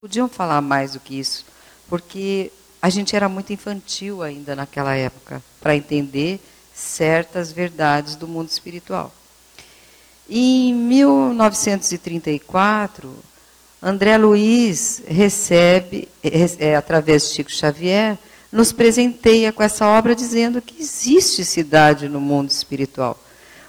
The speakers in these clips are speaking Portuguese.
podiam falar mais do que isso, porque a gente era muito infantil ainda naquela época para entender certas verdades do mundo espiritual. Em 1934, André Luiz recebe, é, através de Chico Xavier, nos presenteia com essa obra dizendo que existe cidade no mundo espiritual.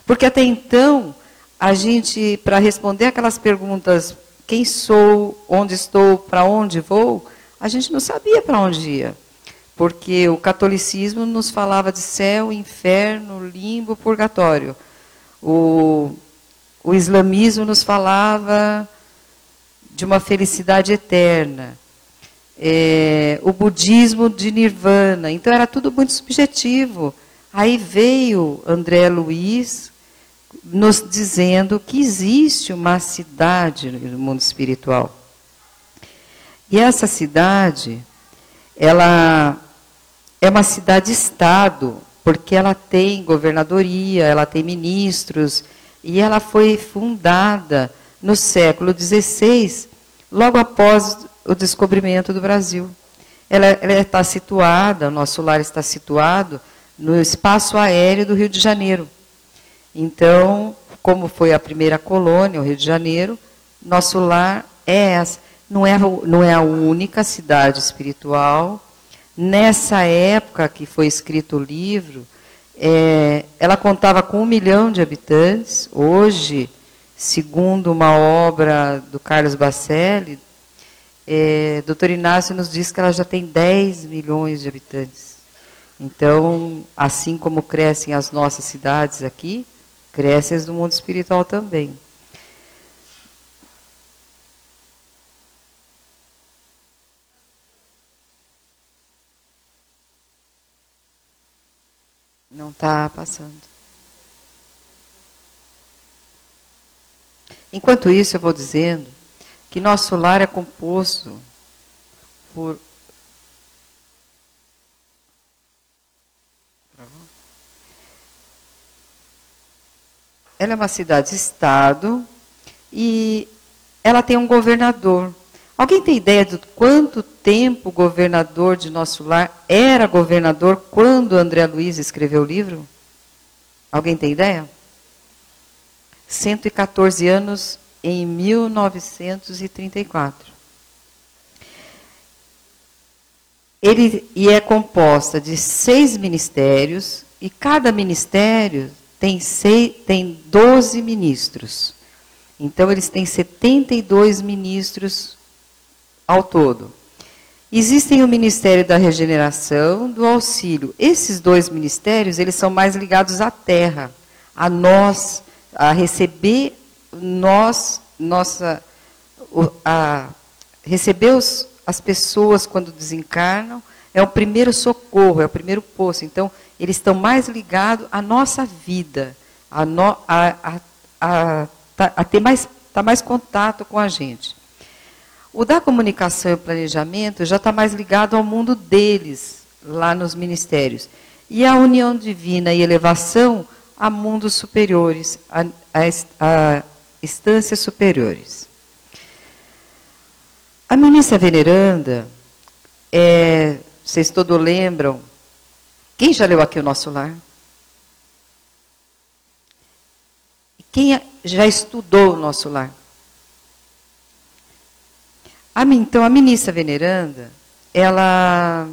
Porque até então, a gente, para responder aquelas perguntas, quem sou, onde estou, para onde vou, a gente não sabia para onde ia. Porque o catolicismo nos falava de céu, inferno, limbo, purgatório. O, o islamismo nos falava de uma felicidade eterna. É, o budismo de nirvana. Então era tudo muito subjetivo. Aí veio André Luiz nos dizendo que existe uma cidade no mundo espiritual. E essa cidade, ela é uma cidade-estado, porque ela tem governadoria, ela tem ministros, e ela foi fundada no século XVI, logo após o descobrimento do Brasil. Ela, está situada, nosso lar está situado no espaço aéreo do Rio de Janeiro. Então, como foi a primeira colônia, o Rio de Janeiro, nosso lar é essa. Não é, não é a única cidade espiritual. Nessa época que foi escrito o livro, é, ela contava com um milhão de habitantes. Hoje, segundo uma obra do Carlos Bacelli, é, Dr. Inácio nos diz que ela já tem 10 milhões de habitantes. Então, assim como crescem as nossas cidades aqui, crescem as do mundo espiritual também. Não está passando. Enquanto isso, eu vou dizendo que nosso lar é composto por ela é uma cidade-estado e ela tem um governador. Alguém tem ideia de quanto tempo o governador de nosso lar era governador quando André Luiz escreveu o livro? Alguém tem ideia? 114 anos em 1934. Ele e é composta de seis ministérios e cada ministério tem, seis, tem 12 ministros. Então, eles têm 72 ministros ao todo. Existem o Ministério da Regeneração, do Auxílio. Esses dois ministérios, eles são mais ligados à terra, a nós, a receber nós, nossa, a receber os, as pessoas quando desencarnam, é o primeiro socorro, é o primeiro posto. Então, eles estão mais ligados à nossa vida, a, no, a, a, a, a ter mais, tá mais contato com a gente. O da comunicação e planejamento já está mais ligado ao mundo deles, lá nos ministérios. E a união divina e elevação a mundos superiores, a, a, a instâncias superiores. A ministra veneranda, é, vocês todos lembram, quem já leu aqui o nosso lar? Quem já estudou o nosso lar? A, então, a ministra veneranda, ela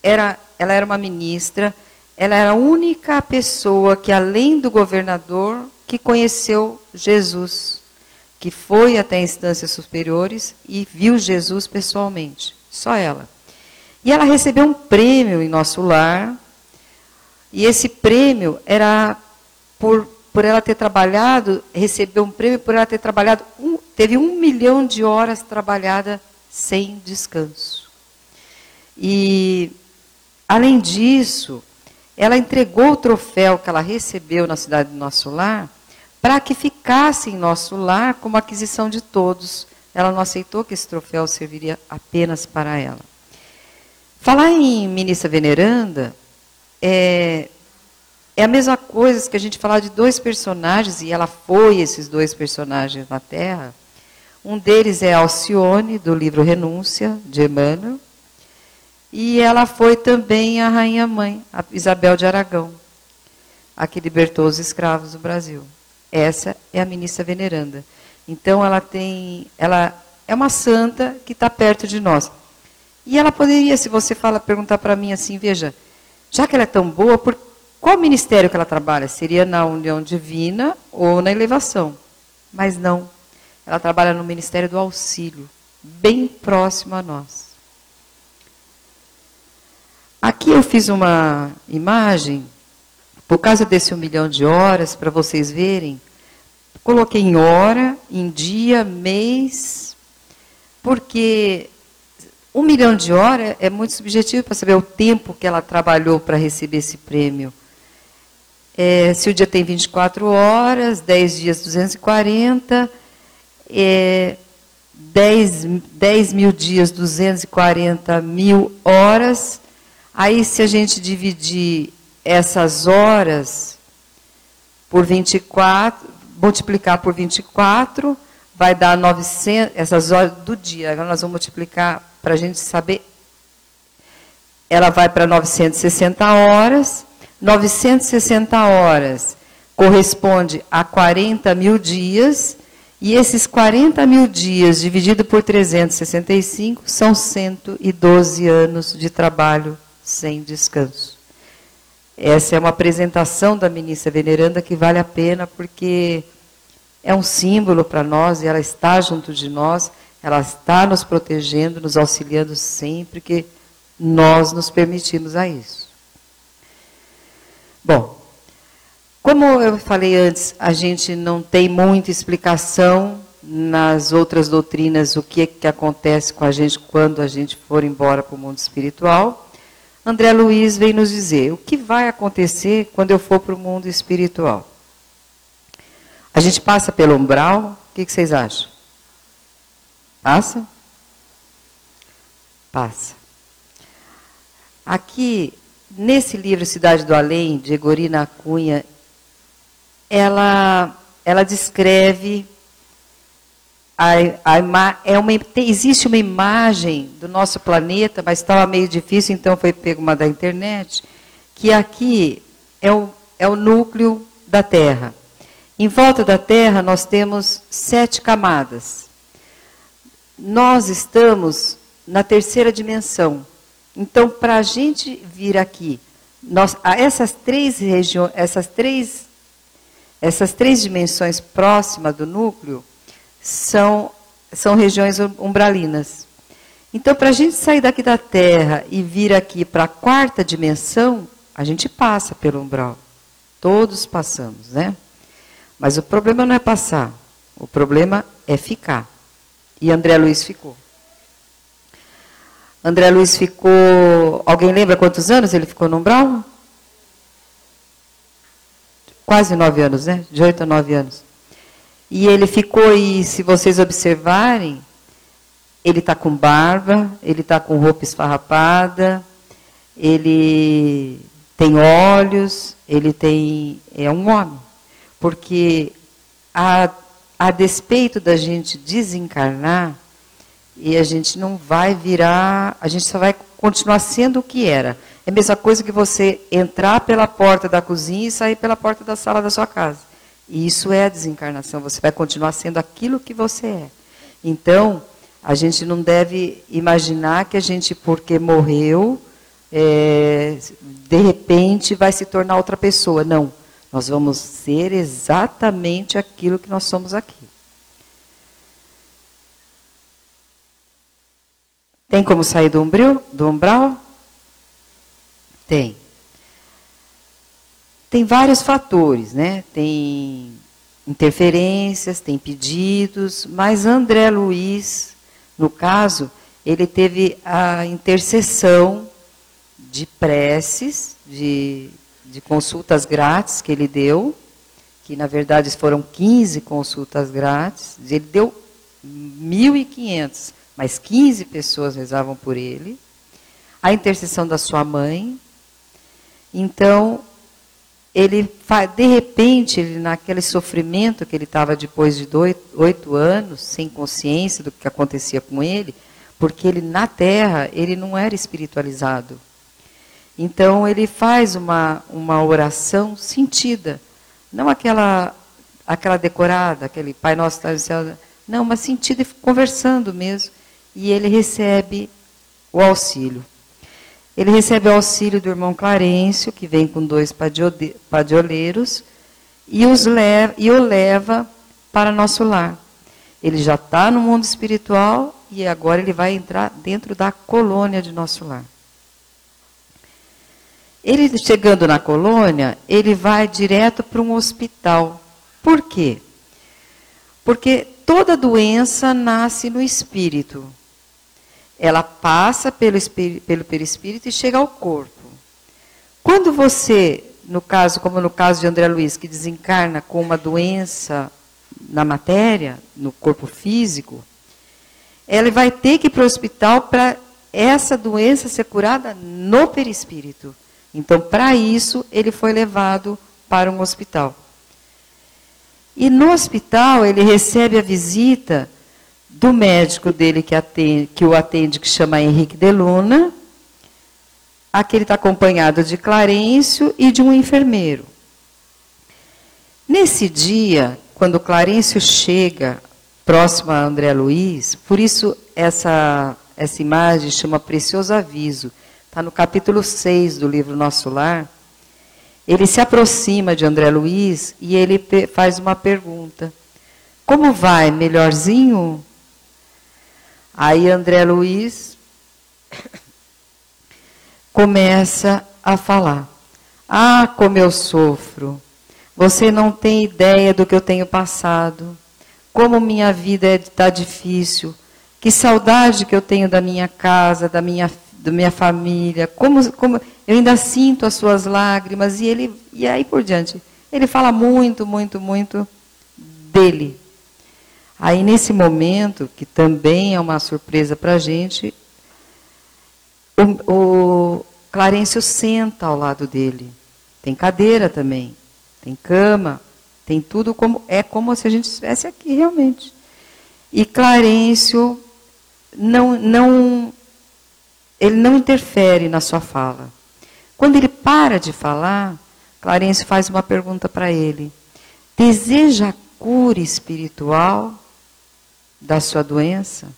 era, ela era uma ministra, ela era a única pessoa que, além do governador, que conheceu Jesus, que foi até instâncias superiores e viu Jesus pessoalmente. Só ela. E ela recebeu um prêmio em nosso lar. E esse prêmio era por, por ela ter trabalhado, recebeu um prêmio por ela ter trabalhado, um, teve um milhão de horas trabalhada sem descanso. E, além disso, ela entregou o troféu que ela recebeu na cidade do nosso lar para que ficasse em nosso lar como aquisição de todos. Ela não aceitou que esse troféu serviria apenas para ela. Falar em ministra veneranda é, é a mesma coisa que a gente falar de dois personagens, e ela foi esses dois personagens na Terra, Um deles é Alcione, do livro Renúncia, de Emmanuel. E ela foi também a rainha mãe, a Isabel de Aragão, a que libertou os escravos do Brasil. Essa é a ministra veneranda. Então ela tem, ela é uma santa que está perto de nós. E ela poderia, se você fala, perguntar para mim assim, veja, já que ela é tão boa, por qual ministério que ela trabalha? Seria na união divina ou na elevação? Mas não. Ela trabalha no Ministério do Auxílio, bem próximo a nós. Aqui eu fiz uma imagem, por causa desse um milhão de horas, para vocês verem. Coloquei em hora, em dia, mês, porque um milhão de horas é muito subjetivo para saber o tempo que ela trabalhou para receber esse prêmio. É, se o dia tem 24 horas, 10 dias 240, é, 10, 10 mil dias 240 mil horas. Aí, se a gente dividir essas horas por 24, multiplicar por 24, vai dar 900, essas horas do dia. Agora nós vamos multiplicar para a gente saber. Ela vai para 960 horas. 960 horas corresponde a 40 mil dias. E esses 40 mil dias dividido por 365 são 112 anos de trabalho sem descanso. Essa é uma apresentação da ministra veneranda que vale a pena porque é um símbolo para nós e ela está junto de nós, ela está nos protegendo, nos auxiliando sempre que nós nos permitimos a isso. Bom, como eu falei antes, a gente não tem muita explicação nas outras doutrinas o que, é que acontece com a gente quando a gente for embora para o mundo espiritual. André Luiz vem nos dizer o que vai acontecer quando eu for para o mundo espiritual. A gente passa pelo umbral, o que, que vocês acham? Passa? Passa. Aqui, nesse livro Cidade do Além, de Egorina Cunha, ela, ela descreve a, a, é uma, existe uma imagem do nosso planeta, mas estava meio difícil, então foi pego uma da internet, que aqui é o, é o núcleo da Terra. Em volta da Terra, nós temos sete camadas. Nós estamos na terceira dimensão. Então, para a gente vir aqui, nós, essas três regiões, essas três, essas três dimensões próximas do núcleo são, são regiões umbralinas. Então, para a gente sair daqui da Terra e vir aqui para a quarta dimensão, a gente passa pelo umbral. Todos passamos, né? Mas o problema não é passar, o problema é ficar. E André Luiz ficou. André Luiz ficou. Alguém lembra quantos anos ele ficou no umbral? Quase nove anos, né? De oito a nove anos. E ele ficou, e se vocês observarem, ele está com barba, ele está com roupa esfarrapada, ele tem olhos, ele tem. É um homem. Porque a, a despeito da gente desencarnar, e a gente não vai virar, a gente só vai continuar sendo o que era. É a mesma coisa que você entrar pela porta da cozinha e sair pela porta da sala da sua casa. E isso é a desencarnação, você vai continuar sendo aquilo que você é. Então, a gente não deve imaginar que a gente, porque morreu, é, de repente vai se tornar outra pessoa. Não. Nós vamos ser exatamente aquilo que nós somos aqui. Tem como sair do umbral? Do umbral? Tem. Tem vários fatores, né? Tem interferências, tem pedidos, mas André Luiz, no caso, ele teve a intercessão de preces, de de consultas grátis que ele deu, que na verdade foram 15 consultas grátis. Ele deu 1.500, mas 15 pessoas rezavam por ele. A intercessão da sua mãe. Então, ele de repente, ele, naquele sofrimento que ele estava depois de oito anos, sem consciência do que acontecia com ele, porque ele na Terra ele não era espiritualizado. Então ele faz uma, uma oração sentida, não aquela aquela decorada, aquele Pai Nosso está no céu, não, mas sentida e conversando mesmo. E ele recebe o auxílio. Ele recebe o auxílio do irmão Clarencio, que vem com dois padioleiros, e, os leva, e o leva para nosso lar. Ele já está no mundo espiritual e agora ele vai entrar dentro da colônia de nosso lar. Ele chegando na colônia, ele vai direto para um hospital. Por quê? Porque toda doença nasce no espírito ela passa pelo, pelo perispírito e chega ao corpo. Quando você, no caso, como no caso de André Luiz, que desencarna com uma doença na matéria, no corpo físico, ele vai ter que ir para o hospital para essa doença ser curada no perispírito. Então, para isso, ele foi levado para um hospital. E no hospital, ele recebe a visita do médico dele que, atende, que o atende, que chama Henrique de Luna. Aqui ele está acompanhado de Clarencio e de um enfermeiro. Nesse dia, quando Clarencio chega próximo a André Luiz, por isso essa, essa imagem chama Precioso Aviso. Está no capítulo 6 do livro Nosso Lar. Ele se aproxima de André Luiz e ele faz uma pergunta. Como vai, melhorzinho? Aí André Luiz começa a falar. Ah, como eu sofro. Você não tem ideia do que eu tenho passado. Como minha vida está difícil. Que saudade que eu tenho da minha casa, da minha, da minha família. Como, como eu ainda sinto as suas lágrimas e ele e aí por diante. Ele fala muito, muito, muito dele. Aí, nesse momento, que também é uma surpresa para a gente, o, o Clarencio senta ao lado dele. Tem cadeira também, tem cama, tem tudo como é como se a gente estivesse aqui realmente. E Clarencio não, não, ele não interfere na sua fala. Quando ele para de falar, Clarencio faz uma pergunta para ele: deseja cura espiritual? da sua doença?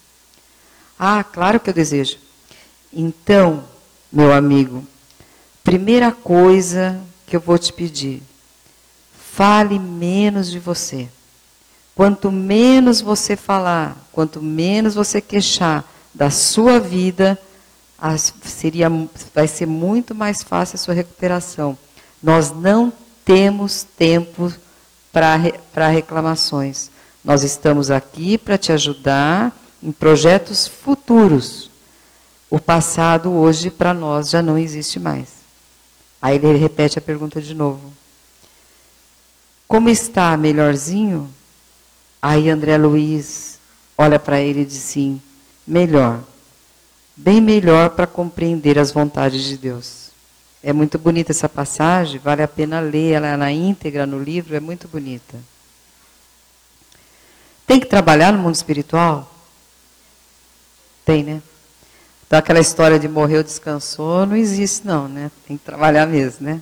Ah, claro que eu desejo. Então, meu amigo, primeira coisa que eu vou te pedir, fale menos de você. Quanto menos você falar, quanto menos você queixar da sua vida, seria, vai ser muito mais fácil a sua recuperação. Nós não temos tempo para reclamações. Nós estamos aqui para te ajudar em projetos futuros. O passado hoje para nós já não existe mais. Aí ele repete a pergunta de novo. Como está, melhorzinho? Aí André Luiz olha para ele e diz sim, melhor. Bem melhor para compreender as vontades de Deus. É muito bonita essa passagem, vale a pena ler ela na íntegra no livro, é muito bonita. Tem que trabalhar no mundo espiritual? Tem, né? Então aquela história de morreu, descansou, não existe não, né? Tem que trabalhar mesmo, né?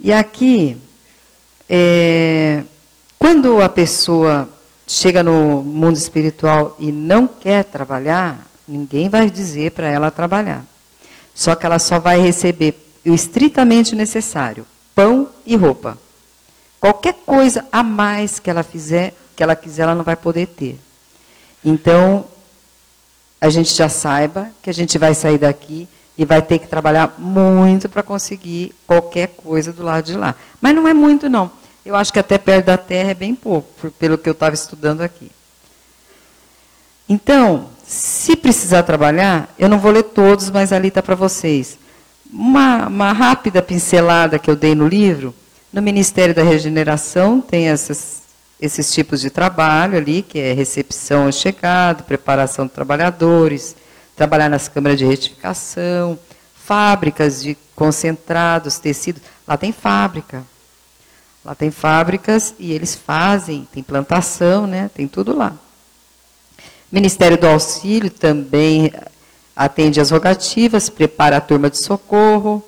E aqui, é, quando a pessoa chega no mundo espiritual e não quer trabalhar, ninguém vai dizer para ela trabalhar. Só que ela só vai receber o estritamente necessário: pão e roupa. Qualquer coisa a mais que ela fizer, que ela quiser, ela não vai poder ter. Então, a gente já saiba que a gente vai sair daqui e vai ter que trabalhar muito para conseguir qualquer coisa do lado de lá. Mas não é muito, não. Eu acho que até perto da Terra é bem pouco, pelo que eu estava estudando aqui. Então, se precisar trabalhar, eu não vou ler todos, mas ali está para vocês. Uma, uma rápida pincelada que eu dei no livro no Ministério da Regeneração tem essas, esses tipos de trabalho ali, que é recepção ao chegado, preparação de trabalhadores, trabalhar nas câmaras de retificação, fábricas de concentrados, tecidos. Lá tem fábrica. Lá tem fábricas e eles fazem, tem plantação, né? Tem tudo lá. Ministério do Auxílio também atende às rogativas, prepara a turma de socorro.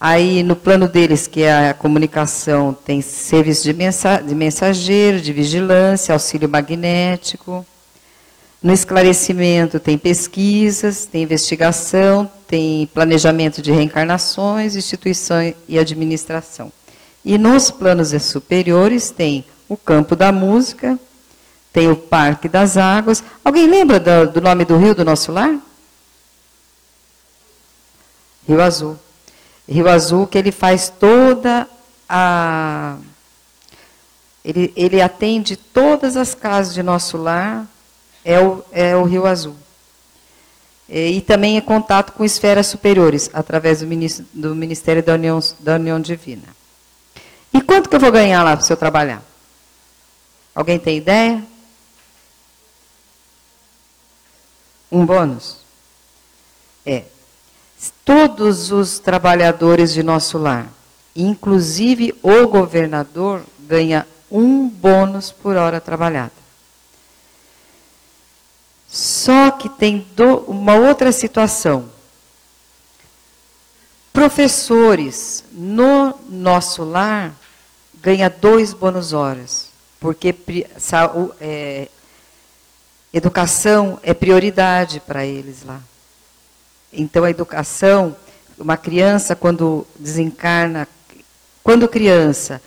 Aí, no plano deles, que é a comunicação, tem serviço de, de mensageiro, de vigilância, auxílio magnético. No esclarecimento, tem pesquisas, tem investigação, tem planejamento de reencarnações, instituição e administração. E nos planos superiores tem o campo da música, tem o Parque das Águas. Alguém lembra do, do nome do rio do nosso lar? Rio Azul. Rio Azul que ele faz toda a ele, ele atende todas as casas de nosso lar, é o, é o Rio Azul. E, e também é contato com esferas superiores, através do, do Ministério da União, da União Divina. E quanto que eu vou ganhar lá se eu trabalhar? Alguém tem ideia? Um bônus? É. Todos os trabalhadores de nosso lar, inclusive o governador, ganha um bônus por hora trabalhada. Só que tem do, uma outra situação. Professores no nosso lar ganha dois bônus horas, porque é, educação é prioridade para eles lá. Então a educação, uma criança quando desencarna, quando criança,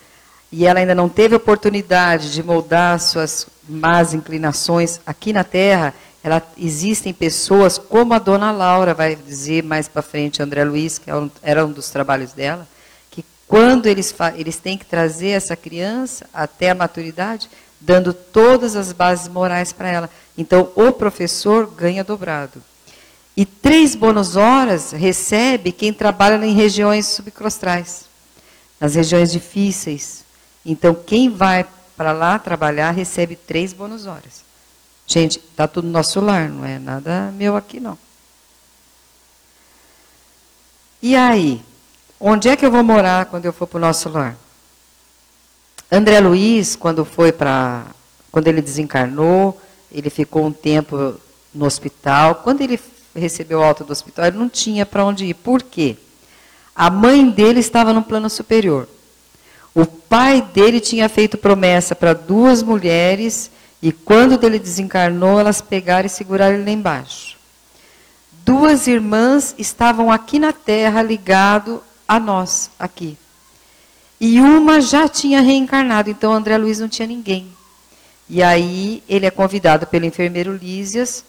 e ela ainda não teve oportunidade de moldar suas más inclinações aqui na Terra, ela, existem pessoas, como a dona Laura vai dizer mais para frente, André Luiz, que é era um dos trabalhos dela, quando eles, eles têm que trazer essa criança até a maturidade, dando todas as bases morais para ela. Então, o professor ganha dobrado. E três bônus horas recebe quem trabalha em regiões subcrostrais, nas regiões difíceis. Então, quem vai para lá trabalhar recebe três bônus horas. Gente, está tudo no nosso lar, não é nada meu aqui, não. E aí? Onde é que eu vou morar quando eu for para o nosso lar? André Luiz, quando foi para. Quando ele desencarnou, ele ficou um tempo no hospital. Quando ele recebeu alta do hospital, ele não tinha para onde ir. Por quê? A mãe dele estava no plano superior. O pai dele tinha feito promessa para duas mulheres e quando ele desencarnou, elas pegaram e seguraram ele lá embaixo. Duas irmãs estavam aqui na terra ligado a nós, aqui. E uma já tinha reencarnado, então André Luiz não tinha ninguém. E aí ele é convidado pelo enfermeiro Lísias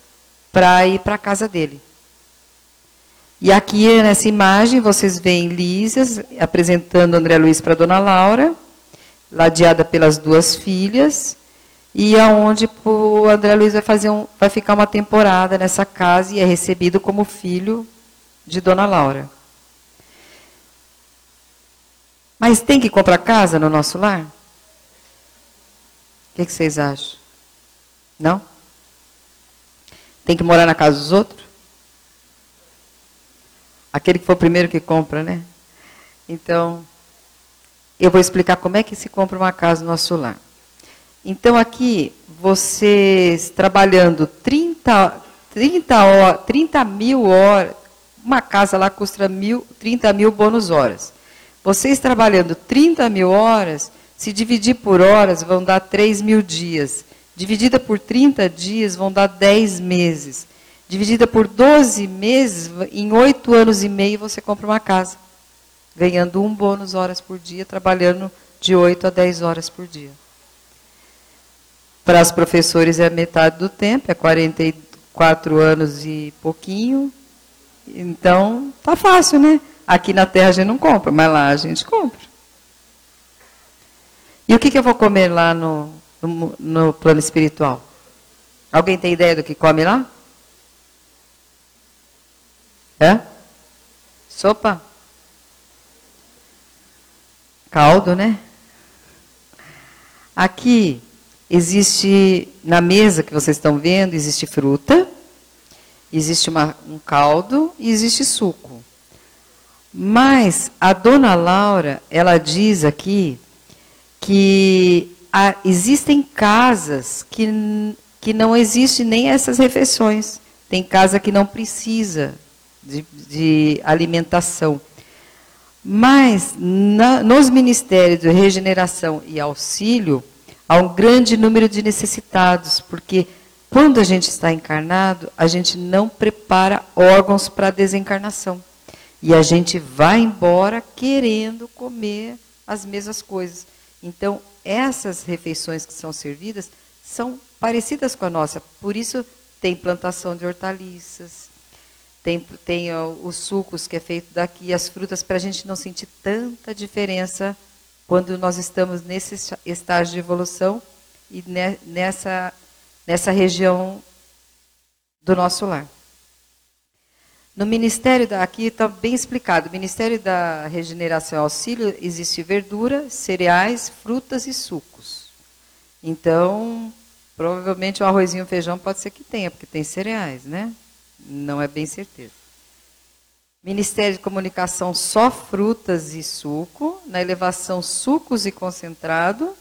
para ir para a casa dele. E aqui nessa imagem vocês veem Lísias apresentando André Luiz para Dona Laura, ladeada pelas duas filhas e aonde o André Luiz vai fazer um, vai ficar uma temporada nessa casa e é recebido como filho de Dona Laura. Mas tem que comprar casa no nosso lar? O que, que vocês acham? Não? Tem que morar na casa dos outros? Aquele que foi o primeiro que compra, né? Então, eu vou explicar como é que se compra uma casa no nosso lar. Então, aqui, vocês trabalhando 30, 30, horas, 30 mil horas, uma casa lá custa mil, 30 mil bônus horas. Vocês trabalhando 30 mil horas, se dividir por horas, vão dar 3 mil dias. Dividida por 30 dias, vão dar 10 meses. Dividida por 12 meses, em 8 anos e meio, você compra uma casa. Ganhando um bônus horas por dia, trabalhando de 8 a 10 horas por dia. Para os professores é metade do tempo, é 44 anos e pouquinho. Então, tá fácil, né? Aqui na Terra a gente não compra, mas lá a gente compra. E o que, que eu vou comer lá no, no, no plano espiritual? Alguém tem ideia do que come lá? É? Sopa? Caldo, né? Aqui Existe, na mesa que vocês estão vendo, existe fruta, Existe uma, um caldo e existe suco. Mas a dona Laura, ela diz aqui que há, existem casas que, que não existe nem essas refeições. Tem casa que não precisa de, de alimentação. Mas na, nos ministérios de regeneração e auxílio, há um grande número de necessitados, porque quando a gente está encarnado, a gente não prepara órgãos para a desencarnação. E a gente vai embora querendo comer as mesmas coisas. Então, essas refeições que são servidas são parecidas com a nossa. Por isso, tem plantação de hortaliças, tem, tem ó, os sucos que é feito daqui, as frutas, para a gente não sentir tanta diferença quando nós estamos nesse estágio de evolução e nessa, nessa região do nosso lar. No Ministério da, aqui está bem explicado, Ministério da Regeneração e Auxílio existe verdura, cereais, frutas e sucos. Então, Provavelmente o arrozinho e o feijão pode ser que tenha, porque tem cereais, né? Não é bem certeza. Ministério de Comunicação, só frutas e suco. Na elevação, sucos e concentrado.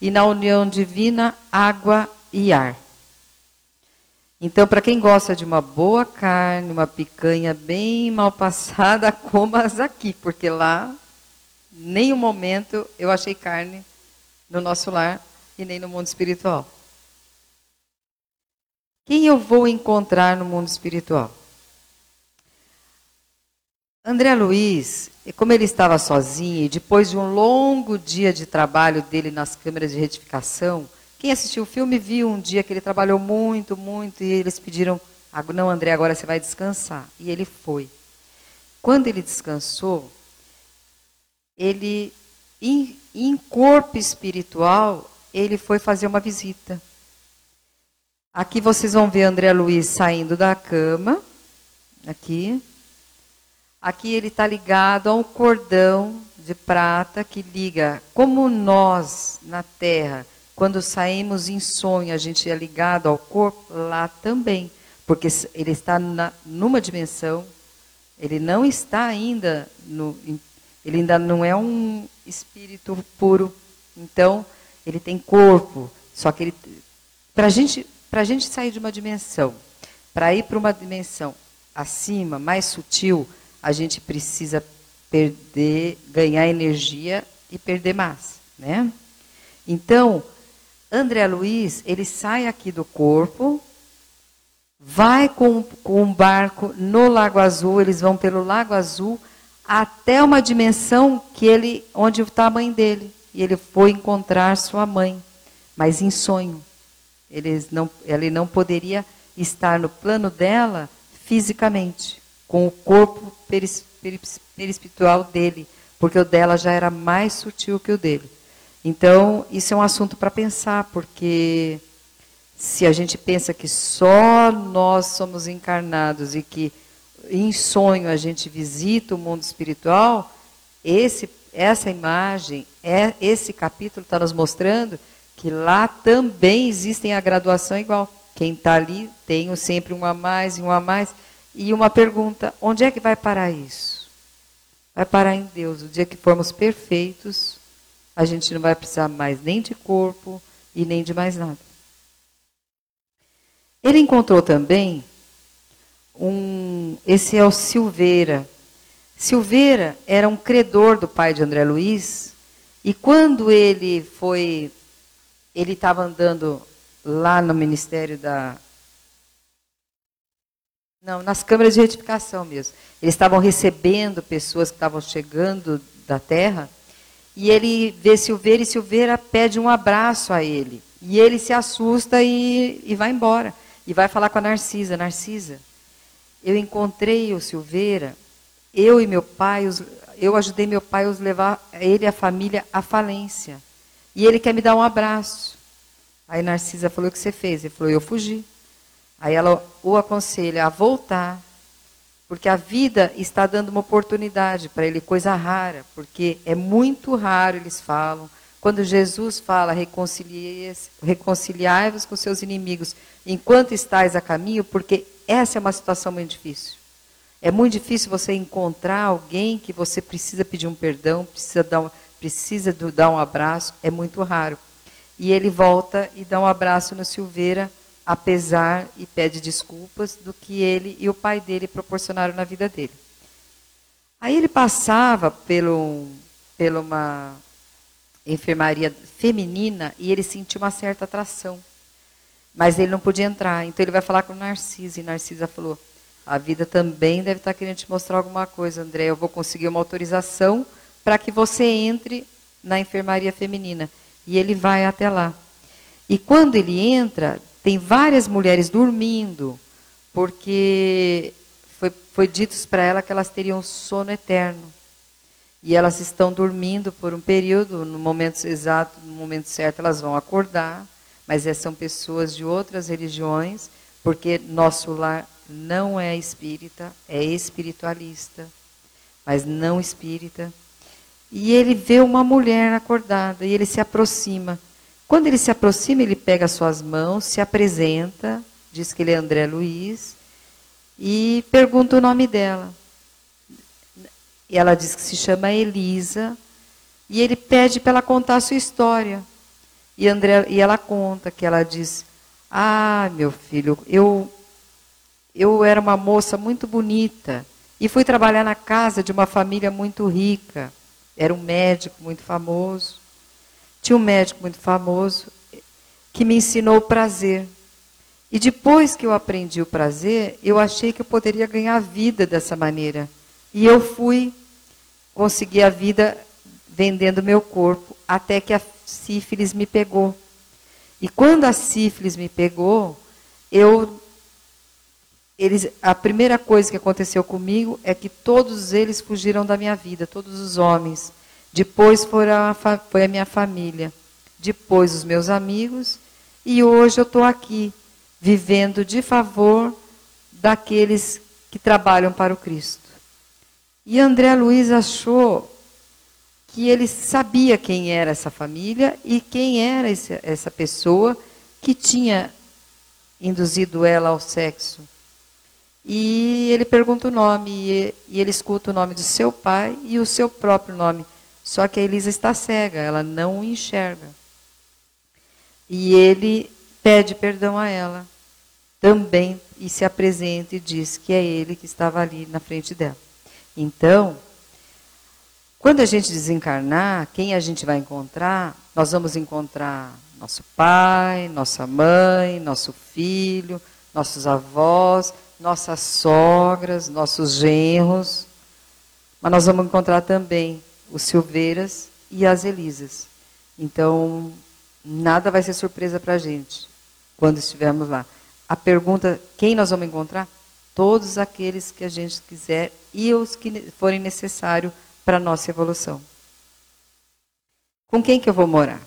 E na união divina, água e ar. Então, para quem gosta de uma boa carne, uma picanha bem mal passada, coma aqui, porque lá, nem um momento eu achei carne no nosso lar e nem no mundo espiritual. Quem eu vou encontrar no mundo espiritual? André Luiz, como ele estava sozinho, e depois de um longo dia de trabalho dele nas câmeras de retificação, quem assistiu o filme viu um dia que ele trabalhou muito, muito, e eles pediram, ah, não, André, agora você vai descansar. E ele foi. Quando ele descansou, ele, em, em corpo espiritual, ele foi fazer uma visita. Aqui vocês vão ver André Luiz saindo da cama. Aqui. Aqui ele está ligado a um cordão de prata que liga, como nós na Terra, quando saímos em sonho, a gente é ligado ao corpo, lá também. Porque ele está na, numa dimensão, ele não está ainda no. Ele ainda não é um espírito puro. Então, ele tem corpo. Só que ele. Para a gente a gente sair de uma dimensão, para ir para uma dimensão acima, mais sutil, a gente precisa perder, ganhar energia e perder massa, né? Então, André Luiz, ele sai aqui do corpo, vai com, com um barco no Lago Azul, eles vão pelo Lago Azul até uma dimensão que ele, onde está a mãe dele. E ele foi encontrar sua mãe, mas em sonho. Ele não, ele não poderia estar no plano dela fisicamente, com o corpo peris, peris, perispiritual dele, porque o dela já era mais sutil que o dele. Então, isso é um assunto para pensar, porque se a gente pensa que só nós somos encarnados e que em sonho a gente visita o mundo espiritual, esse, essa imagem, é, esse capítulo está nos mostrando que lá também existem a graduação igual. Quem está ali tem sempre um a mais e um a mais. E uma pergunta: onde é que vai parar isso? Vai parar em Deus. O dia que formos perfeitos, a gente não vai precisar mais nem de corpo e nem de mais nada. Ele encontrou também um. Esse é o Silveira. Silveira era um credor do pai de André Luiz. E quando ele foi ele estava andando lá no Ministério da. Não, nas câmeras de retificação mesmo. Eles estavam recebendo pessoas que estavam chegando da terra. E ele vê Silveira e Silveira pede um abraço a ele. E ele se assusta e, e vai embora. E vai falar com a Narcisa: Narcisa, eu encontrei o Silveira, eu e meu pai, os, eu ajudei meu pai a levar ele e a família à falência. E ele quer me dar um abraço. Aí Narcisa falou: O que você fez? Ele falou: Eu fugi. Aí ela o aconselha a voltar, porque a vida está dando uma oportunidade para ele, coisa rara, porque é muito raro, eles falam. Quando Jesus fala, reconciliai-vos com seus inimigos enquanto estáis a caminho, porque essa é uma situação muito difícil. É muito difícil você encontrar alguém que você precisa pedir um perdão, precisa dar um, precisa do, dar um abraço, é muito raro. E ele volta e dá um abraço no Silveira, apesar e pede desculpas do que ele e o pai dele proporcionaram na vida dele. Aí ele passava pelo, pela uma enfermaria feminina e ele sentiu uma certa atração. Mas ele não podia entrar. Então ele vai falar com Narcisa. E Narcisa falou: A vida também deve estar querendo te mostrar alguma coisa, André. Eu vou conseguir uma autorização para que você entre na enfermaria feminina. E ele vai até lá. E quando ele entra, tem várias mulheres dormindo, porque foi, foi dito para ela que elas teriam sono eterno. E elas estão dormindo por um período, no momento exato, no momento certo, elas vão acordar, mas é, são pessoas de outras religiões, porque nosso lar não é espírita, é espiritualista, mas não espírita. E ele vê uma mulher acordada e ele se aproxima. Quando ele se aproxima, ele pega suas mãos, se apresenta, diz que ele é André Luiz, e pergunta o nome dela. E ela diz que se chama Elisa, e ele pede para ela contar a sua história. E, André, e ela conta que ela diz: Ah, meu filho, eu, eu era uma moça muito bonita e fui trabalhar na casa de uma família muito rica. Era um médico muito famoso. Tinha um médico muito famoso que me ensinou o prazer. E depois que eu aprendi o prazer, eu achei que eu poderia ganhar vida dessa maneira. E eu fui conseguir a vida vendendo meu corpo, até que a sífilis me pegou. E quando a sífilis me pegou, eu eles, a primeira coisa que aconteceu comigo é que todos eles fugiram da minha vida, todos os homens. Depois foi a, foi a minha família, depois os meus amigos, e hoje eu estou aqui, vivendo de favor daqueles que trabalham para o Cristo. E André Luiz achou que ele sabia quem era essa família e quem era esse, essa pessoa que tinha induzido ela ao sexo. E ele pergunta o nome, e, e ele escuta o nome do seu pai e o seu próprio nome. Só que a Elisa está cega, ela não o enxerga. E ele pede perdão a ela também e se apresenta e diz que é ele que estava ali na frente dela. Então, quando a gente desencarnar, quem a gente vai encontrar? Nós vamos encontrar nosso pai, nossa mãe, nosso filho, nossos avós, nossas sogras, nossos genros. Mas nós vamos encontrar também os Silveiras e as Elisas. Então, nada vai ser surpresa para a gente quando estivermos lá. A pergunta, quem nós vamos encontrar? Todos aqueles que a gente quiser e os que forem necessários para a nossa evolução. Com quem que eu vou morar?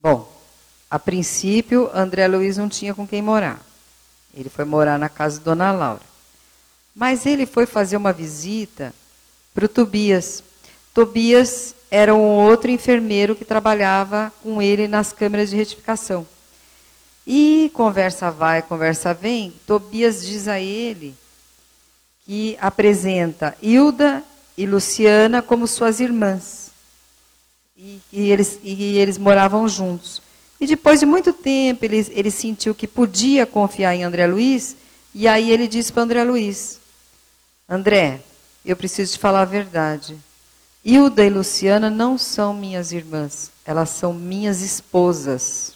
Bom, a princípio, André Luiz não tinha com quem morar. Ele foi morar na casa de Dona Laura. Mas ele foi fazer uma visita para o Tobias. Tobias era um outro enfermeiro que trabalhava com ele nas câmeras de retificação. E conversa vai, conversa vem, Tobias diz a ele que apresenta Hilda e Luciana como suas irmãs. E, e, eles, e eles moravam juntos. E depois de muito tempo, ele, ele sentiu que podia confiar em André Luiz, e aí ele disse para André Luiz: André, eu preciso te falar a verdade. Hilda e Luciana não são minhas irmãs, elas são minhas esposas.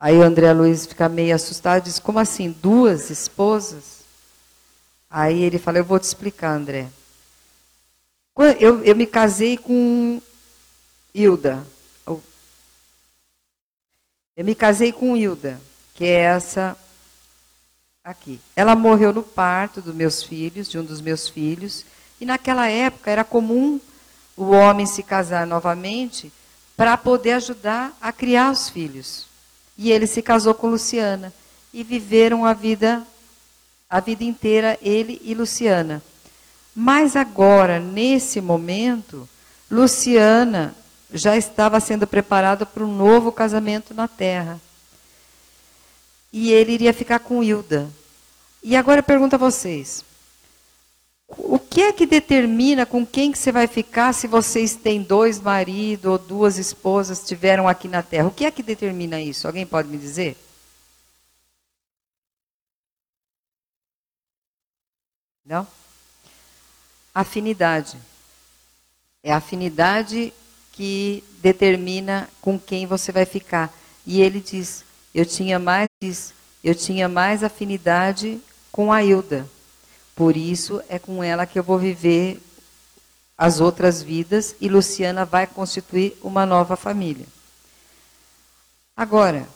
Aí o André Luiz fica meio assustado diz: Como assim? Duas esposas? Aí ele fala: Eu vou te explicar, André. Eu, eu me casei com Hilda. Eu me casei com Hilda, que é essa aqui. Ela morreu no parto dos meus filhos, de um dos meus filhos, e naquela época era comum o homem se casar novamente para poder ajudar a criar os filhos. E ele se casou com Luciana e viveram a vida a vida inteira ele e Luciana. Mas agora, nesse momento, Luciana já estava sendo preparada para um novo casamento na Terra. E ele iria ficar com Hilda. E agora eu pergunto a vocês: o que é que determina com quem que você vai ficar se vocês têm dois maridos ou duas esposas tiveram aqui na Terra? O que é que determina isso? Alguém pode me dizer? Não? Afinidade. É a afinidade que determina com quem você vai ficar. E ele diz: eu tinha mais, eu tinha mais afinidade com a Hilda. Por isso é com ela que eu vou viver as outras vidas e Luciana vai constituir uma nova família. Agora,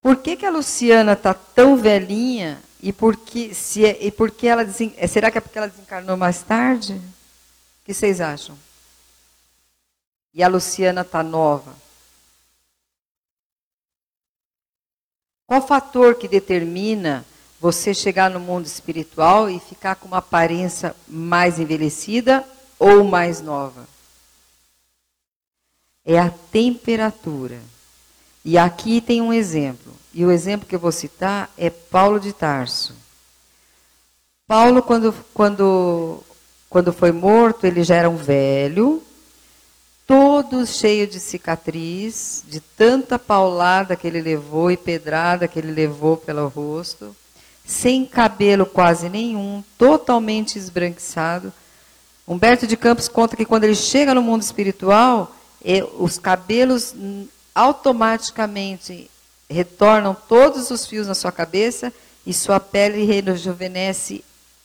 por que, que a Luciana está tão velhinha e por que, se é, e por que ela é, será que é porque ela desencarnou mais tarde? O que vocês acham? E a Luciana está nova. Qual fator que determina você chegar no mundo espiritual e ficar com uma aparência mais envelhecida ou mais nova? É a temperatura. E aqui tem um exemplo. E o exemplo que eu vou citar é Paulo de Tarso. Paulo, quando, quando, quando foi morto, ele já era um velho, todo cheio de cicatriz, de tanta paulada que ele levou e pedrada que ele levou pelo rosto, sem cabelo quase nenhum, totalmente esbranquiçado. Humberto de Campos conta que quando ele chega no mundo espiritual, os cabelos automaticamente retornam todos os fios na sua cabeça e sua pele rejuvenesce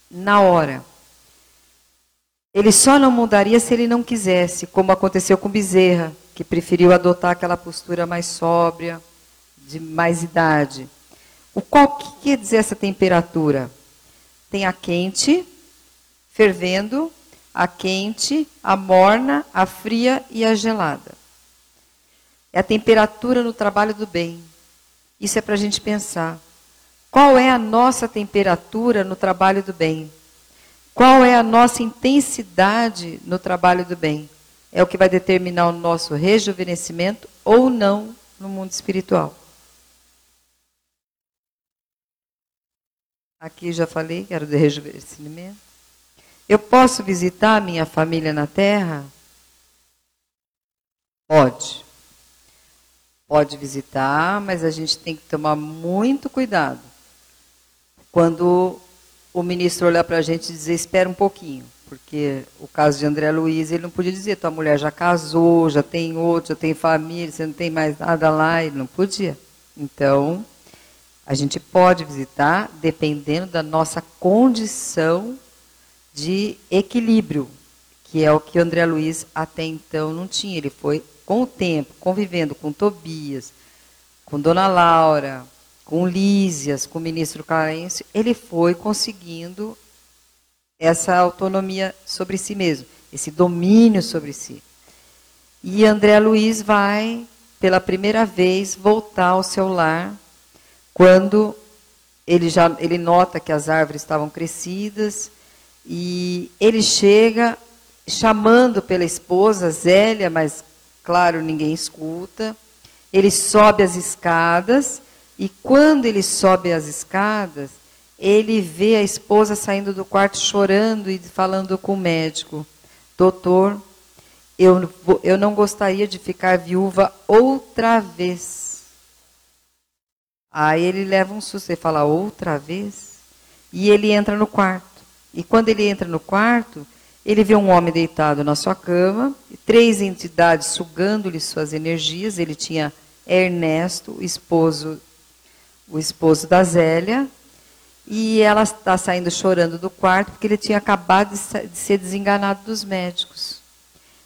na hora. Ele só não mudaria se ele não quisesse, como aconteceu com Bezerra, que preferiu adotar aquela postura mais sóbria, de mais idade. O qual que quer dizer essa temperatura? Tem a quente, fervendo, a quente, a morna, a fria e a gelada. É a temperatura no trabalho do bem. Isso é para a gente pensar. Qual é a nossa temperatura no trabalho do bem? Qual é a nossa intensidade no trabalho do bem? É o que vai determinar o nosso rejuvenescimento ou não no mundo espiritual. Aqui já falei que era do rejuvenescimento. Eu posso visitar minha família na Terra? Pode. Pode visitar, mas a gente tem que tomar muito cuidado. Quando o ministro olhar para a gente e dizer, espera um pouquinho. Porque o caso de André Luiz, ele não podia dizer, tua mulher já casou, já tem outro, já tem família, você não tem mais nada lá, ele não podia. Então, a gente pode visitar dependendo da nossa condição de equilíbrio, que é o que André Luiz até então não tinha. Ele foi com o tempo, convivendo com Tobias, com Dona Laura, com Lísias, com o ministro Clarence, ele foi conseguindo essa autonomia sobre si mesmo, esse domínio sobre si. E André Luiz vai, pela primeira vez, voltar ao seu lar, quando ele já ele nota que as árvores estavam crescidas, e ele chega chamando pela esposa Zélia, mas Claro, ninguém escuta. Ele sobe as escadas e quando ele sobe as escadas, ele vê a esposa saindo do quarto chorando e falando com o médico: Doutor, eu, eu não gostaria de ficar viúva outra vez. Aí ele leva um susto e fala: Outra vez? E ele entra no quarto. E quando ele entra no quarto, ele vê um homem deitado na sua cama, três entidades sugando-lhe suas energias. Ele tinha Ernesto, esposo, o esposo da Zélia, e ela está saindo chorando do quarto porque ele tinha acabado de ser desenganado dos médicos.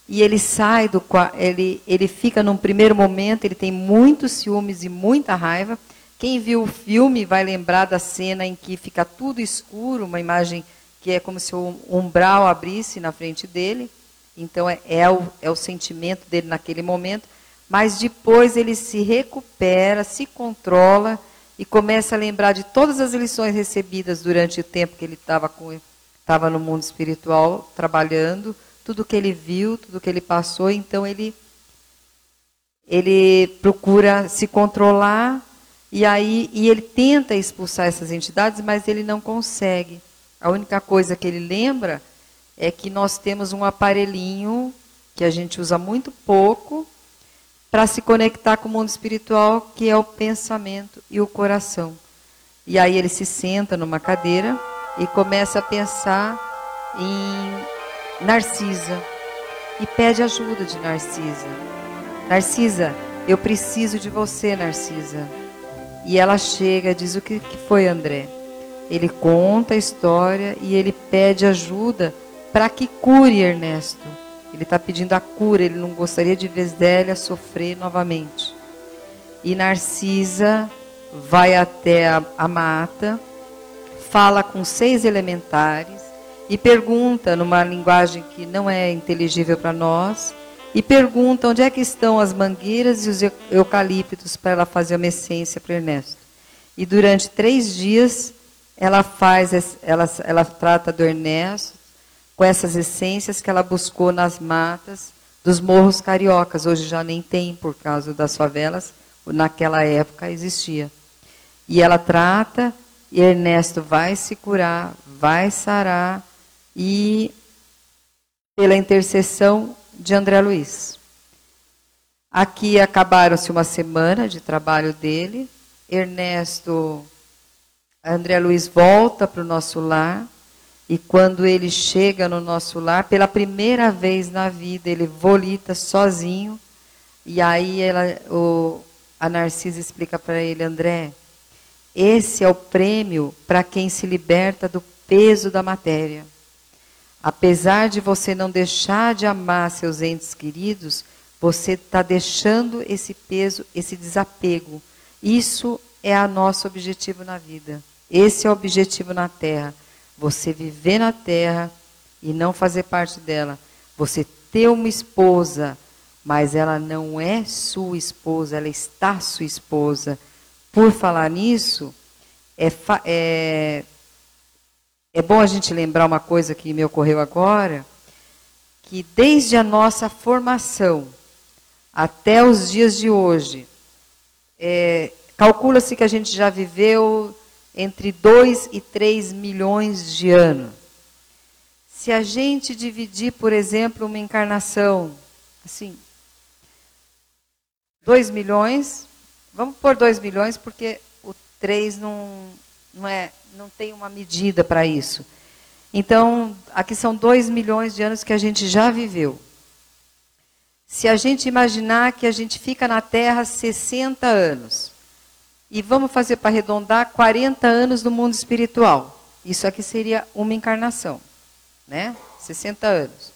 E ele sai do quarto, ele, ele fica num primeiro momento, ele tem muitos ciúmes e muita raiva. Quem viu o filme vai lembrar da cena em que fica tudo escuro, uma imagem que é como se o umbral abrisse na frente dele. Então é, é, o, é o sentimento dele naquele momento. Mas depois ele se recupera, se controla e começa a lembrar de todas as lições recebidas durante o tempo que ele estava no mundo espiritual trabalhando, tudo que ele viu, tudo que ele passou, então ele ele procura se controlar E aí e ele tenta expulsar essas entidades, mas ele não consegue. A única coisa que ele lembra é que nós temos um aparelhinho que a gente usa muito pouco para se conectar com o mundo espiritual, que é o pensamento e o coração. E aí ele se senta numa cadeira e começa a pensar em Narcisa e pede ajuda de Narcisa. Narcisa, eu preciso de você, Narcisa. E ela chega diz: O que, que foi, André? Ele conta a história e ele pede ajuda para que cure Ernesto. Ele está pedindo a cura, ele não gostaria de ver Zélia sofrer novamente. E Narcisa vai até a, a mata, fala com seis elementares e pergunta, numa linguagem que não é inteligível para nós, e pergunta onde é que estão as mangueiras e os eucaliptos para ela fazer uma essência para Ernesto. E durante três dias ela faz, ela, ela trata do Ernesto com essas essências que ela buscou nas matas dos morros cariocas. Hoje já nem tem por causa das favelas, naquela época existia. E ela trata, e Ernesto vai se curar, vai sarar, e pela intercessão de André Luiz. Aqui acabaram-se uma semana de trabalho dele. Ernesto, André Luiz volta para o nosso lar. E quando ele chega no nosso lar, pela primeira vez na vida, ele volita sozinho. E aí ela, o, a Narcisa explica para ele, André, esse é o prêmio para quem se liberta do peso da matéria. Apesar de você não deixar de amar seus entes queridos, você está deixando esse peso, esse desapego. Isso é o nosso objetivo na vida. Esse é o objetivo na Terra. Você viver na Terra e não fazer parte dela. Você ter uma esposa, mas ela não é sua esposa, ela está sua esposa. Por falar nisso, é, é, é bom a gente lembrar uma coisa que me ocorreu agora, que desde a nossa formação até os dias de hoje, é, calcula-se que a gente já viveu entre 2 e 3 milhões de anos. Se a gente dividir, por exemplo, uma encarnação, assim, 2 milhões, Vamos pôr 2 milhões, porque o 3 não, não, é, não tem uma medida para isso. Então, aqui são 2 milhões de anos que a gente já viveu. Se a gente imaginar que a gente fica na Terra 60 anos, e vamos fazer para arredondar 40 anos no mundo espiritual. Isso aqui seria uma encarnação, né? 60 anos.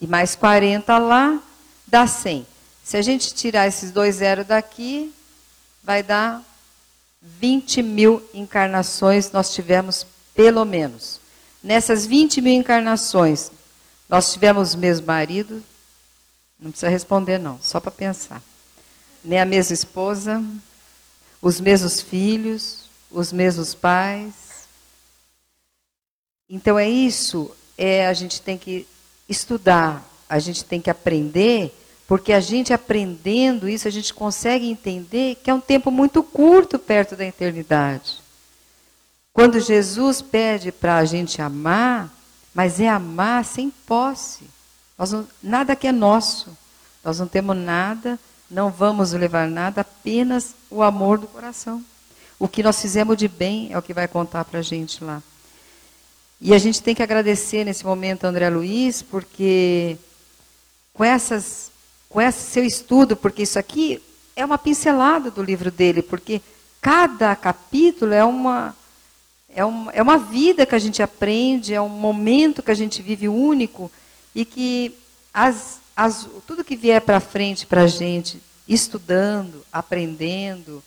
E mais 40 lá, dá 100. Se a gente tirar esses dois zeros daqui, vai dar 20 mil encarnações nós tivemos, pelo menos. Nessas 20 mil encarnações, nós tivemos o mesmo marido, não precisa responder não, só para pensar. Nem a mesma esposa, os mesmos filhos, os mesmos pais. Então é isso, é a gente tem que estudar, a gente tem que aprender porque a gente aprendendo isso, a gente consegue entender que é um tempo muito curto perto da eternidade. Quando Jesus pede para a gente amar, mas é amar sem posse. Não, nada que é nosso. Nós não temos nada, não vamos levar nada, apenas o amor do coração. O que nós fizemos de bem é o que vai contar para a gente lá. E a gente tem que agradecer nesse momento André Luiz, porque com essas com esse seu estudo, porque isso aqui é uma pincelada do livro dele, porque cada capítulo é uma, é uma, é uma vida que a gente aprende, é um momento que a gente vive único e que as, as, tudo que vier para frente para a gente, estudando, aprendendo,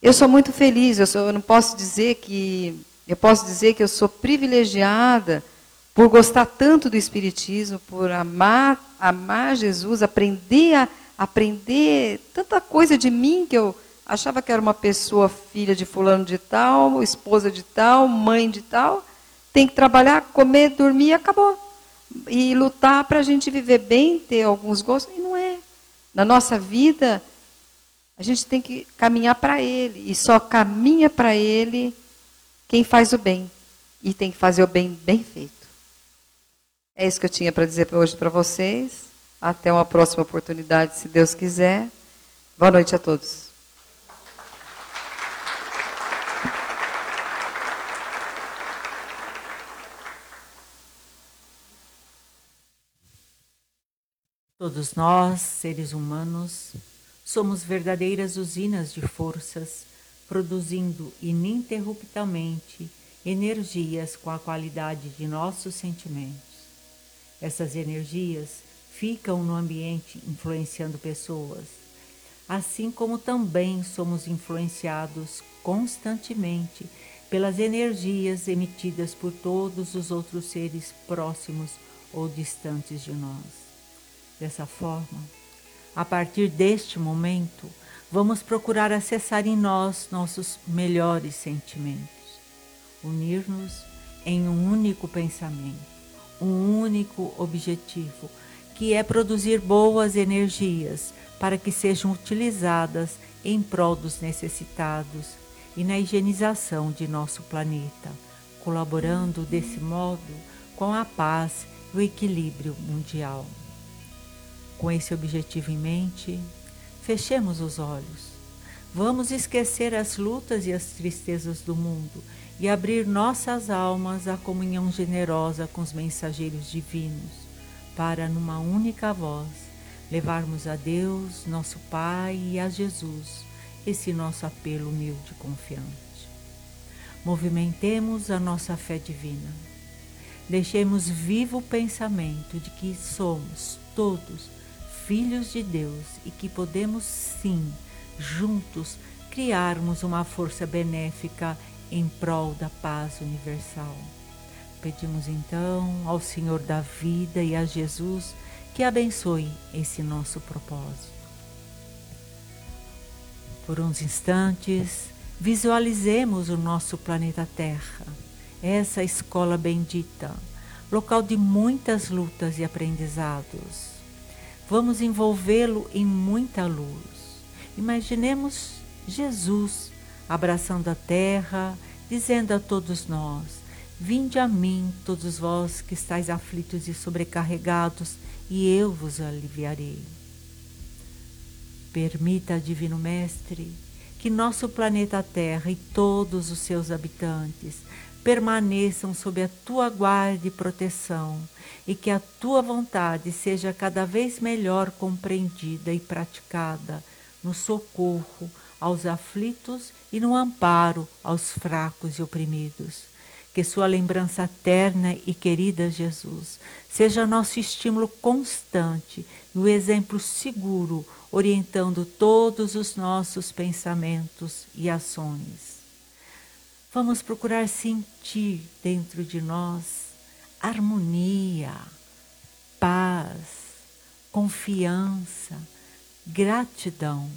eu sou muito feliz, eu, sou, eu não posso dizer que, eu posso dizer que eu sou privilegiada por gostar tanto do Espiritismo, por amar, amar Jesus, aprender a aprender tanta coisa de mim que eu achava que era uma pessoa filha de fulano de tal, esposa de tal, mãe de tal, tem que trabalhar, comer, dormir acabou. E lutar para a gente viver bem, ter alguns gostos, e não é. Na nossa vida, A gente tem que caminhar para Ele. E só caminha para Ele quem faz o bem. E tem que fazer o bem bem feito. É isso que eu tinha para dizer hoje para vocês. Até uma próxima oportunidade, se Deus quiser. Boa noite a todos. Todos nós, seres humanos, somos verdadeiras usinas de forças, produzindo ininterruptamente energias com a qualidade de nossos sentimentos. Essas energias ficam no ambiente influenciando pessoas, assim como também somos influenciados constantemente pelas energias emitidas por todos os outros seres próximos ou distantes de nós. Dessa forma, a partir deste momento, vamos procurar acessar em nós nossos melhores sentimentos, unir-nos em um único pensamento, um único objetivo, que é produzir boas energias para que sejam utilizadas em prol dos necessitados e na higienização de nosso planeta, colaborando desse modo com a paz e o equilíbrio mundial. Com esse objetivo em mente, fechemos os olhos. Vamos esquecer as lutas e as tristezas do mundo e abrir nossas almas à comunhão generosa com os mensageiros divinos, para, numa única voz, levarmos a Deus, nosso Pai, e a Jesus esse nosso apelo humilde e confiante. Movimentemos a nossa fé divina. Deixemos vivo o pensamento de que somos todos filhos de Deus e que podemos sim, juntos, criarmos uma força benéfica em prol da paz universal. Pedimos então ao Senhor da vida e a Jesus que abençoe esse nosso propósito. Por uns instantes, visualizemos o nosso planeta Terra, essa escola bendita, local de muitas lutas e aprendizados Vamos envolvê-lo em muita luz. Imaginemos Jesus abraçando a terra, dizendo a todos nós: Vinde a mim, todos vós que estáis aflitos e sobrecarregados, e eu vos aliviarei. Permita, Divino Mestre, que nosso planeta Terra e todos os seus habitantes permaneçam sob a tua guarda e proteção e que a tua vontade seja cada vez melhor compreendida e praticada no socorro aos aflitos e no amparo aos fracos e oprimidos. Que sua lembrança terna e querida Jesus seja nosso estímulo constante e o exemplo seguro orientando todos os nossos pensamentos e ações. Vamos procurar sentir dentro de nós harmonia, paz, confiança, gratidão.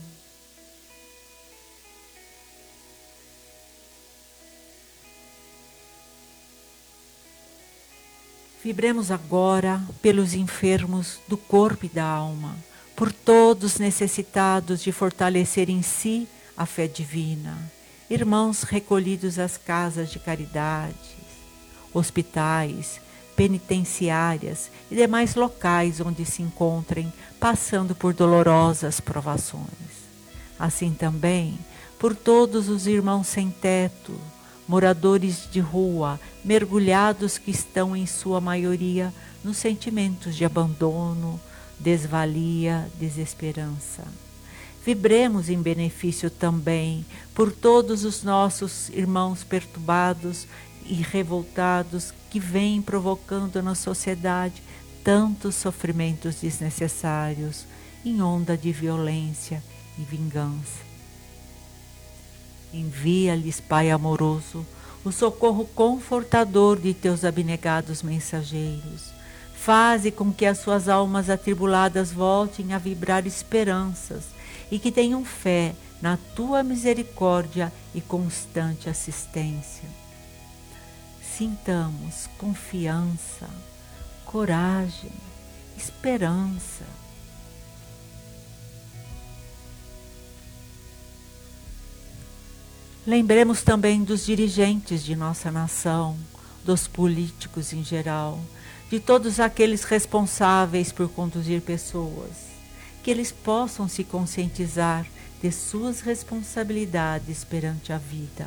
Vibremos agora pelos enfermos do corpo e da alma, por todos necessitados de fortalecer em si a fé divina irmãos recolhidos às casas de caridade, hospitais, penitenciárias e demais locais onde se encontrem passando por dolorosas provações. Assim também por todos os irmãos sem teto, moradores de rua, mergulhados que estão em sua maioria nos sentimentos de abandono, desvalia, desesperança Vibremos em benefício também por todos os nossos irmãos perturbados e revoltados que vêm provocando na sociedade tantos sofrimentos desnecessários em onda de violência e vingança. Envia-lhes, Pai amoroso, o socorro confortador de teus abnegados mensageiros. Faze com que as suas almas atribuladas voltem a vibrar esperanças e que tenham fé na tua misericórdia e constante assistência. Sintamos confiança, coragem, esperança. Lembremos também dos dirigentes de nossa nação, dos políticos em geral, de todos aqueles responsáveis por conduzir pessoas, que eles possam se conscientizar de suas responsabilidades perante a vida.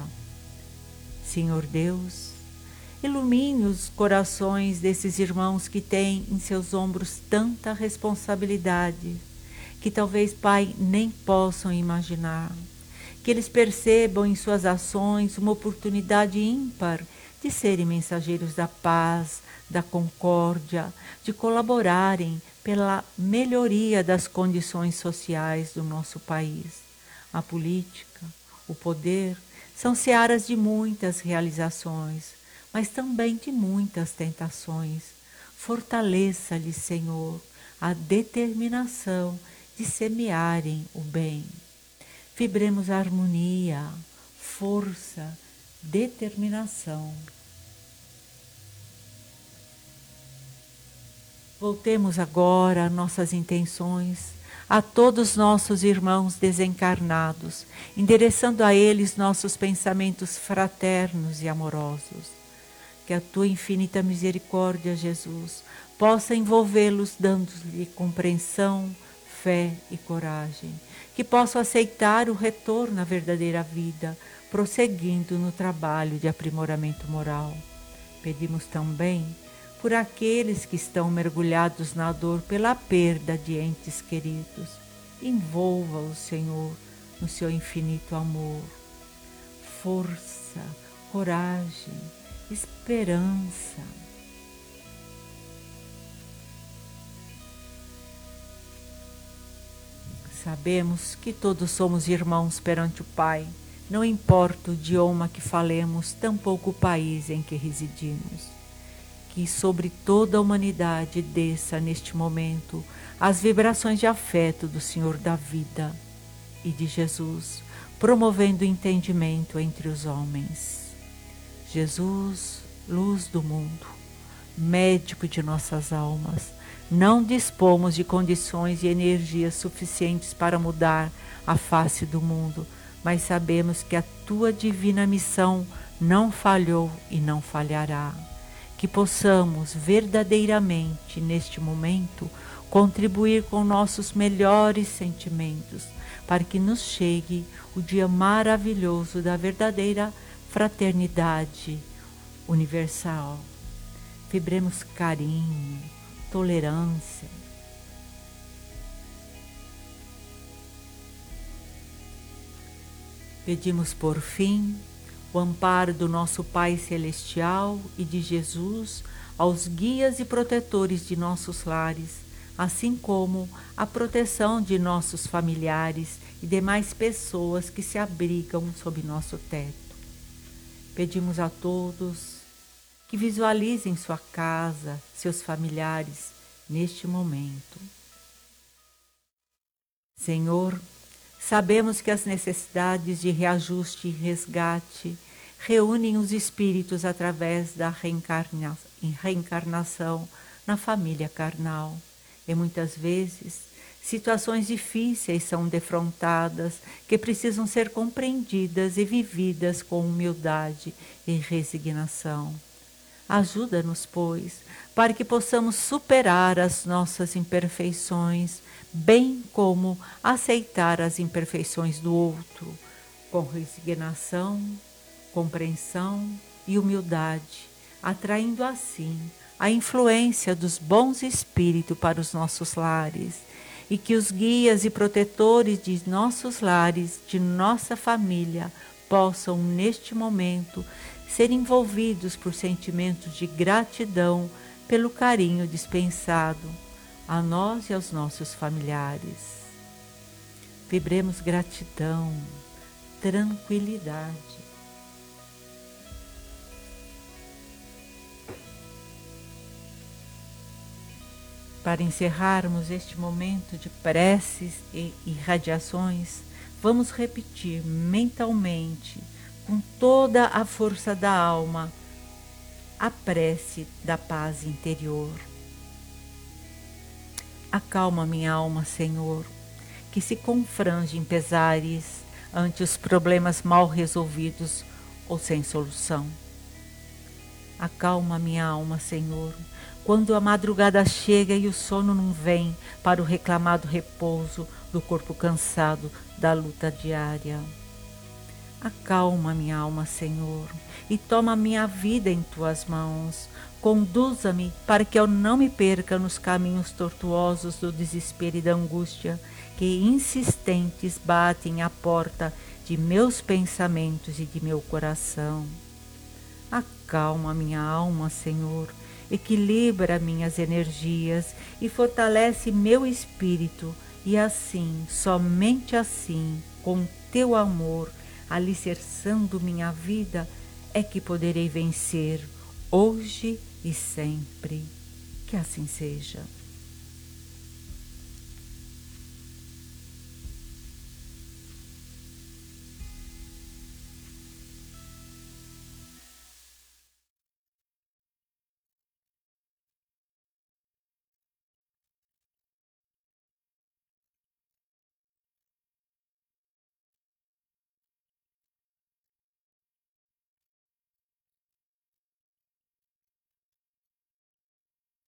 Senhor Deus, ilumine os corações desses irmãos que têm em seus ombros tanta responsabilidade que talvez, Pai, nem possam imaginar. Que eles percebam em suas ações uma oportunidade ímpar de serem mensageiros da paz, da concórdia, de colaborarem pela melhoria das condições sociais do nosso país. A política, o poder, são searas de muitas realizações, mas também de muitas tentações. Fortaleça-lhes, Senhor, a determinação de semearem o bem. Vibremos a harmonia, força, determinação. Voltemos agora nossas intenções a todos nossos irmãos desencarnados, endereçando a eles nossos pensamentos fraternos e amorosos. Que a tua infinita misericórdia, Jesus, possa envolvê-los, dando-lhe compreensão, fé e coragem. Que possam aceitar o retorno à verdadeira vida, prosseguindo no trabalho de aprimoramento moral. Pedimos também por aqueles que estão mergulhados na dor pela perda de entes queridos. Envolva-os, Senhor, no seu infinito amor. Força, coragem, esperança. Sabemos que todos somos irmãos perante o Pai, não importa o idioma que falemos, tampouco o país em que residimos que sobre toda a humanidade desça neste momento as vibrações de afeto do Senhor da vida e de Jesus, promovendo o entendimento entre os homens. Jesus, luz do mundo, médico de nossas almas, não dispomos de condições e energias suficientes para mudar a face do mundo, mas sabemos que a tua divina missão não falhou e não falhará que possamos verdadeiramente neste momento contribuir com nossos melhores sentimentos para que nos chegue o dia maravilhoso da verdadeira fraternidade universal. Vibremos carinho, tolerância. Pedimos por fim o amparo do nosso Pai Celestial e de Jesus aos guias e protetores de nossos lares, assim como a proteção de nossos familiares e demais pessoas que se abrigam sob nosso teto. Pedimos a todos que visualizem sua casa, seus familiares neste momento. Senhor, Sabemos que as necessidades de reajuste e resgate reúnem os espíritos através da reencarna reencarnação na família carnal. E muitas vezes, situações difíceis são defrontadas que precisam ser compreendidas e vividas com humildade e resignação. Ajuda-nos, pois, para que possamos superar as nossas imperfeições bem como aceitar as imperfeições do outro, com resignação, compreensão e humildade, atraindo assim a influência dos bons espíritos para os nossos lares e que os guias e protetores de nossos lares, de nossa família, possam neste momento ser envolvidos por sentimentos de gratidão pelo carinho dispensado a nós e aos nossos familiares. Vibremos gratidão, tranquilidade. Para encerrarmos este momento de preces e irradiações, vamos repetir mentalmente, com toda a força da alma, a prece da paz interior. Acalma minha alma, Senhor, que se confrange em pesares, ante os problemas mal resolvidos ou sem solução. Acalma minha alma, Senhor, quando a madrugada chega e o sono não vem para o reclamado repouso do corpo cansado da luta diária. Acalma minha alma, Senhor, e toma minha vida em tuas mãos. Conduza-me para que eu não me perca nos caminhos tortuosos do desespero e da angústia que insistentes batem à porta de meus pensamentos e de meu coração. Acalma minha alma, Senhor, equilibra minhas energias e fortalece meu espírito, e assim, somente assim, com teu amor, alicerçando minha vida, é que poderei vencer hoje e sempre. Que assim seja.